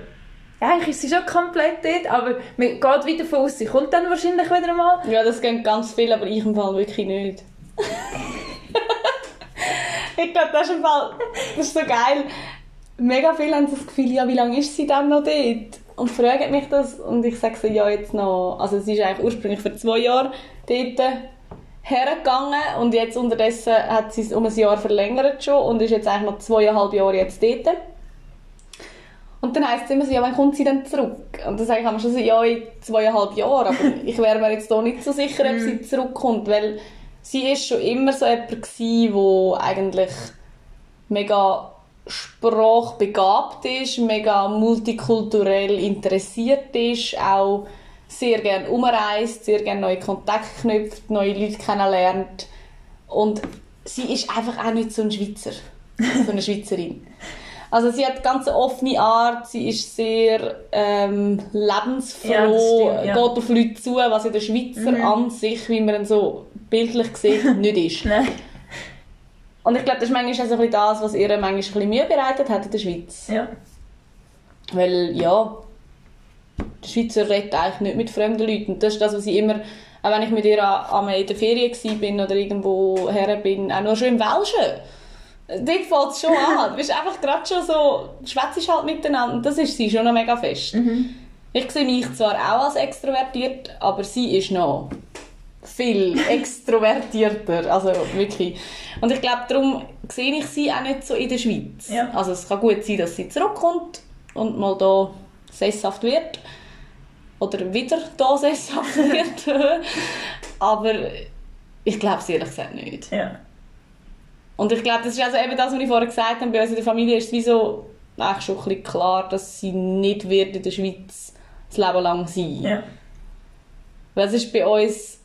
eigentlich ist sie schon komplett dort, aber man geht wieder von aus, sie kommt dann wahrscheinlich wieder mal. Ja, das gehen ganz viel, aber ich im Fall wirklich nicht. [LAUGHS] ich glaube, das ist im Fall, das ist so geil. Mega viele haben das Gefühl, ja, wie lange ist sie dann noch dort? Und fragen mich das und ich sage so, ja, jetzt noch, also sie ist eigentlich ursprünglich für zwei Jahre dort hergegangen und jetzt unterdessen hat sie es um ein Jahr verlängert schon und ist jetzt eigentlich noch zweieinhalb Jahre jetzt dort. Und dann heisst es immer so, ja, wann kommt sie denn zurück? Und dann sage ich immer schon so, ja, in zweieinhalb Jahren. Aber [LAUGHS] ich wäre mir jetzt da nicht so sicher, ob sie zurückkommt, weil sie ist schon immer so jemand gewesen, wo eigentlich mega sprachbegabt ist, mega multikulturell interessiert ist, auch sehr gerne umreist, sehr gerne neue Kontakte knüpft, neue Leute kennenlernt. Und sie ist einfach auch nicht so ein Schweizer, so eine [LAUGHS] Schweizerin. Also sie hat ganz eine offene Art, sie ist sehr ähm, lebensfroh, Ja, stimmt, ja. geht auf Leute zu, was in der Schweizer Mhm. an sich, wie man ihn so bildlich sieht, [LAUGHS] nicht ist. Nein. Und ich glaube, das ist manchmal auch so ein bisschen das, was ihr manchmal ein bisschen Mühe bereitet hat in der Schweiz. Ja. Weil, ja, der Schweizer redet eigentlich nicht mit fremden Leuten. Das ist das, was ich immer, auch wenn ich mit ihr an- einmal in der Ferien war bin oder irgendwo her bin, auch nur schon im Welschen. Dort fängt es schon an. [LAUGHS] Du bist einfach gerade schon so, schwätzt halt miteinander. Das ist sie schon noch mega fest. Ich sehe mich zwar auch als extrovertiert, aber sie ist noch viel [LAUGHS] extrovertierter. Also wirklich. Und ich glaube, darum sehe ich sie auch nicht so in der Schweiz. Ja. Also es kann gut sein, dass sie zurückkommt und mal da sesshaft wird. Oder wieder da sesshaft [LAUGHS] wird. aber ich glaube es ehrlich gesagt nicht. Ja. Und ich glaube, das ist also eben das, was ich vorher gesagt habe, bei uns in der Familie ist es wie so eigentlich schon ein bisschen klar, dass sie nicht wird in der Schweiz das Leben lang sein. Ja. Weil es ist bei uns,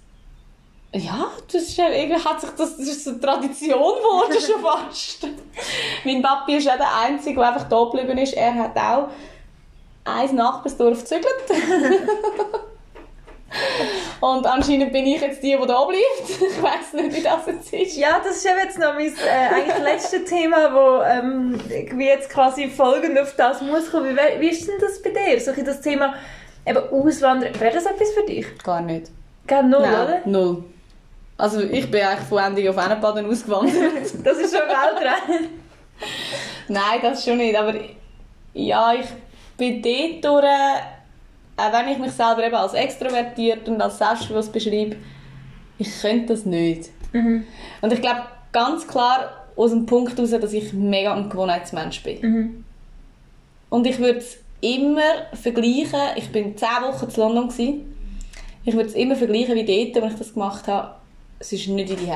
ja, das ist ja, irgendwie hat sich das, das ist so eine Tradition geworden [LAUGHS] schon fast. mein Papi ist auch der Einzige, der einfach da geblieben ist. Er hat auch ein Nachbarsdorf gezügelt. [LAUGHS] Und anscheinend bin ich jetzt die, die da bleibt. [LAUGHS] Ich weiß nicht, wie das jetzt ist. Ja, das ist eben jetzt noch mein äh, eigentlich letzte Thema, wo ähm, wie jetzt quasi folgend auf das muss kommen. Wie, wie ist denn das bei dir? So das Thema eben Auswandern. Wäre das etwas für dich? Gar nicht. Gar null, oder? null. Also ich bin eigentlich von Ending auf Ennebaden ausgewandert. [LAUGHS] Das ist schon weltrein. Nein, das schon nicht. Aber ja, ich bin dort durch, auch wenn ich mich selber eben als extrovertiert und als selbstbewusst beschreibe, ich könnte das nicht. Mhm. Und ich glaube ganz klar aus dem Punkt heraus, dass ich mega ein Gewohnheitsmensch bin. Mhm. Und ich würde es immer vergleichen, ich bin 10 Wochen zu London, gewesen. ich würde es immer vergleichen wie dort, als ich das gemacht habe, es ist nicht wie die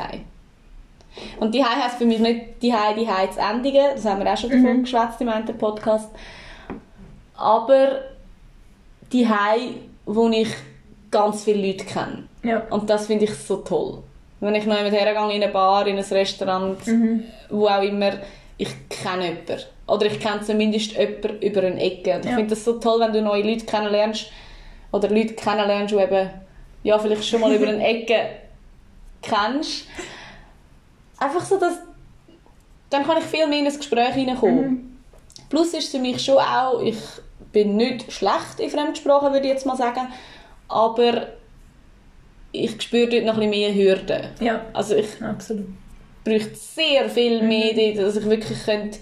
Und die heisst für mich nicht die die zu endigen, das haben wir auch schon davon geschwätzt im einen Podcast. Aber die wo ich ganz viele Leute kenne. Ja. Und das finde ich so toll. Wenn ich noch jemand hergehe in eine Bar, in ein Restaurant, wo auch immer, ich kenne jemanden. Oder ich kenne zumindest jemanden über eine Ecke. Und ich Ja. finde das so toll, wenn du neue Leute kennenlernst. Oder Leute kennenlernst, die eben, ja, vielleicht schon mal über eine [LAUGHS] Ecke kennst. Einfach so, dass dann kann ich viel mehr in ein Gespräch hineinkommen. Plus ist es für mich schon auch, ich bin nicht schlecht in Fremdsprachen, würde ich jetzt mal sagen, aber ich spüre dort noch ein bisschen mehr Hürden. Ja, Also ich absolut. bräuchte sehr viel mehr, dort, dass ich wirklich könnte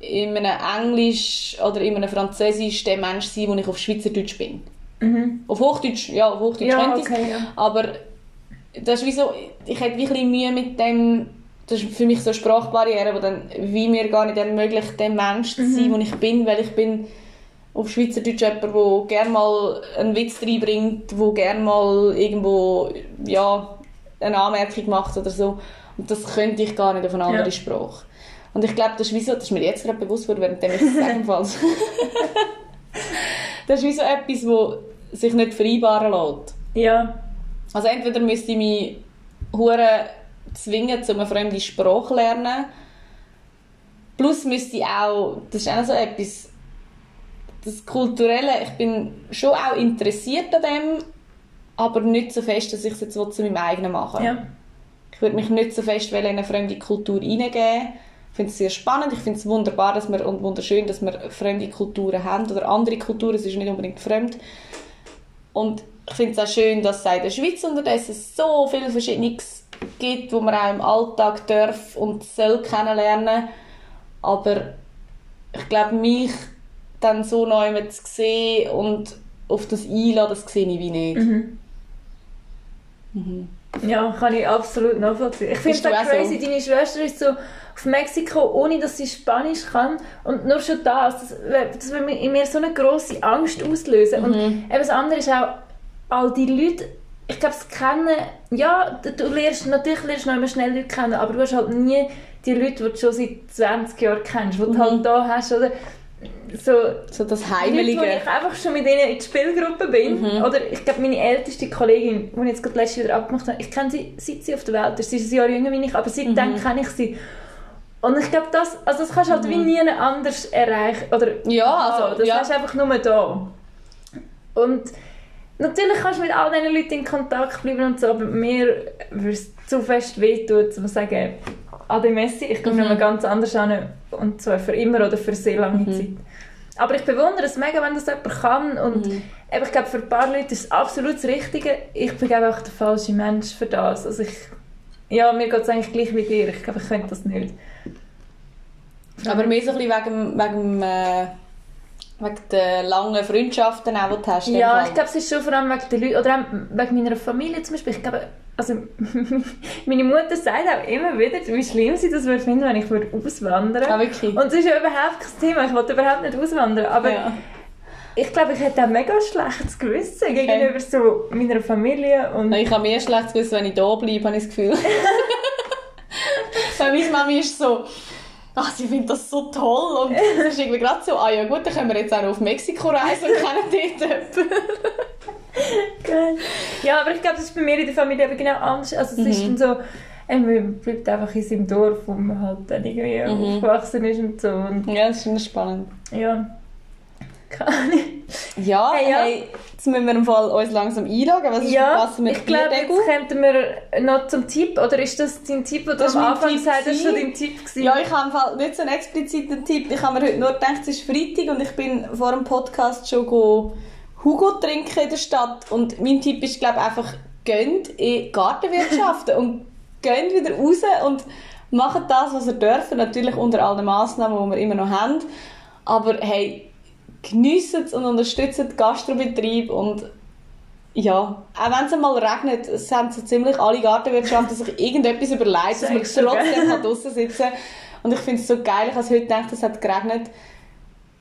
in einem Englisch oder in einem Französisch der Mensch sein, wo ich auf Schweizerdeutsch bin. Mhm. Auf Hochdeutsch, ja, auf Hochdeutsch Ja, könnte okay, ja. aber das ist wie so, ich hätte wie ein bisschen Mühe mit dem, das ist für mich so eine Sprachbarriere, wo dann wie mir gar nicht ermöglicht, der Mensch zu sein, Mhm. wo ich bin, weil ich bin auf Schweizerdeutsch jemand, der gerne mal einen Witz reinbringt, der gerne mal irgendwo, ja, eine Anmerkung macht oder so. Und das könnte ich gar nicht auf eine andere Ja. Sprache. Und ich glaube, das ist wie so, das ist mir jetzt gerade bewusst worden, während ich es sagen falls. das ist wie so etwas, das sich nicht vereinbaren lässt. Ja. Also entweder müsste ich mich hure zwingen, um eine fremde Sprache zu lernen. Plus müsste ich auch, das ist auch so etwas, das Kulturelle, ich bin schon auch interessiert an dem, aber nicht so fest, dass ich es jetzt zu meinem eigenen machen Ja. Ich würde mich nicht so fest in eine fremde Kultur hineingeben. Ich finde es sehr spannend, ich finde es wunderbar dass wir, und wunderschön, dass wir fremde Kulturen haben oder andere Kulturen, es ist nicht unbedingt fremd. Und ich finde es auch schön, dass es in der Schweiz unterdessen so viel Verschiedenes gibt, wo man auch im Alltag darf und soll kennenlernen. Aber ich glaube, mich dann so neu zu sehen und auf das einladen, das sehe ich wie nicht. Mhm. Ja, kann ich absolut nachvollziehen. Ich finde auch crazy, so? deine Schwester ist so auf Mexiko, ohne dass sie Spanisch kann. Und nur schon das, das, das mir- in mir so eine grosse Angst auslösen. Und Mhm. eben das andere ist auch, all die Leute, ich glaube, das Kennen, ja, du, du lernst, natürlich lernst du noch immer schnell Leute kennen, aber du hast halt nie die Leute, die du schon seit 20 Jahren kennst, die du Mhm. halt da hast, oder? So, So das die Leute, wo Heimelige. ich einfach schon mit denen in der Spielgruppe bin. Mhm. Oder ich glaube, meine älteste Kollegin, die ich jetzt gerade letztes wieder abgemacht habe, ich kenne sie, seit sie auf der Welt ist. Sie ist ein Jahr jünger wie ich, aber seitdem Mhm. kenne ich sie. Und ich glaube, das, also das kannst du halt wie nie anders erreichen. Oder, Ja, also, das ja. hast du einfach nur da. Und natürlich kannst du mit all diesen Leuten in Kontakt bleiben und so, aber mir würde es zu fest wehtun, um zu sagen, Ade Messi, ich komme Mhm. nochmal ganz anders an und zwar für immer oder für sehr lange Mhm. Zeit. Aber ich bewundere es mega, wenn das jemand kann und Mhm. eben, ich glaube, für ein paar Leute ist es absolut das Richtige. Ich bin glaube auch der falsche Mensch für das. Also ich, ja, mir geht es eigentlich gleich wie dir. Ich glaube, ich könnte das nicht. Aber mehr so ein bisschen wegen, wegen, äh, wegen der langen Freundschaften, auch, die du hast. Ja, ich glaube, es ist schon vor allem wegen den Leuten, oder auch wegen meiner Familie zum Beispiel. Ich glaube, also, [LAUGHS] meine Mutter sagt auch immer wieder, wie schlimm sie das würde finden, wenn ich würde auswandern Ah, wirklich? Und es ist ja überhaupt kein Thema, ich wollte überhaupt nicht auswandern, aber ja. ich glaube, ich hätte ein mega schlechtes Gewissen gegenüber so meiner Familie und Ich habe mehr schlechtes Gewissen, wenn ich da bleibe, habe ich das Gefühl. [LAUGHS] Weil meine Mami ist so, ach, sie findet das so toll. Und es ist [LAUGHS] irgendwie gerade so, ah ja gut, dann können wir jetzt auch noch auf Mexiko reisen und kennen dort jemanden. [LAUGHS] Geil. Ja, aber ich glaube, das ist bei mir in der Familie eben genau anders. Also es ist Mhm. dann so, äh, man bleibt einfach in seinem Dorf, wo man halt dann irgendwie Mhm. aufgewachsen ist und so. Und Ja, das ist schon spannend. ja, keine. Ja, Hey, ja. Hey, jetzt müssen wir im Fall uns langsam einloggen. Was ist Ja, passen mit ich glaube, jetzt könnten wir noch zum Tipp, oder ist das dein Tipp, oder Das am Anfang gesagt hast, das schon dein Tipp gewesen? Ja, ich habe nicht so einen expliziten Tipp. Ich habe mir heute nur gedacht, es ist Freitag und ich bin vor dem Podcast schon go Hugo trinken in der Stadt. Und mein Tipp ist, glaube ich, einfach, gönnt in Gartenwirtschaften [LAUGHS] und gönnt wieder raus und macht das, was ihr dürft. Natürlich unter allen Massnahmen, die wir immer noch haben. Aber hey, geniessen es und unterstützt den Gastrobetrieb und ja, auch wenn es mal regnet, es haben so ziemlich alle Gartenwirtschaften sich irgendetwas überlegt, dass man trotzdem kann draussen sitzen Und ich finde es so geil, ich habe heute gedacht, es hat geregnet.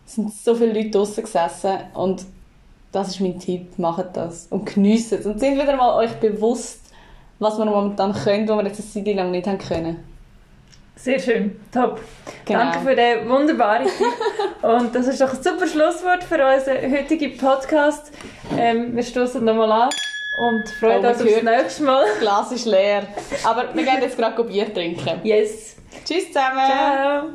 Es sind so viele Leute draussen gesessen und das ist mein Tipp, macht das und geniessen es. Und sind wieder mal euch bewusst, was wir momentan können, wo wir jetzt eine Zeit lang nicht haben können. Sehr schön, top. Genau. Danke für den wunderbaren Tipp. [LAUGHS] Und das ist doch ein super Schlusswort für unseren heutigen Podcast. Ähm, wir stoßen nochmal an und freuen uns aufs nächste Mal. Das Glas ist leer. Aber wir gehen jetzt gerade Bier trinken. Yes. Tschüss zusammen! Ciao.